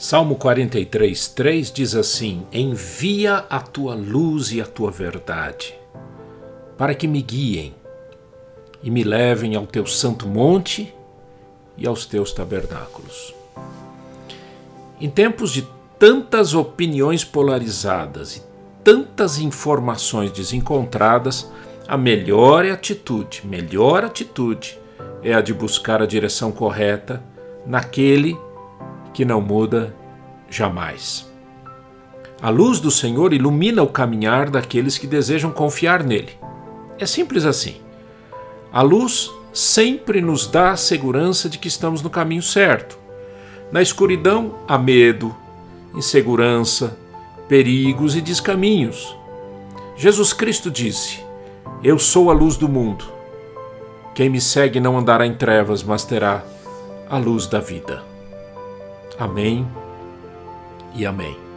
Salmo 43, 3 diz assim: Envia a tua luz e a tua verdade, para que me guiem e me levem ao teu santo monte e aos teus tabernáculos. Em tempos de tantas opiniões polarizadas e tantas informações desencontradas, a melhor atitude, melhor atitude é a de buscar a direção correta naquele que não muda jamais. A luz do Senhor ilumina o caminhar daqueles que desejam confiar nele. É simples assim. A luz sempre nos dá a segurança de que estamos no caminho certo. Na escuridão há medo, insegurança, perigos e descaminhos. Jesus Cristo disse: Eu sou a luz do mundo. Quem me segue não andará em trevas, mas terá a luz da vida. Amém e amém.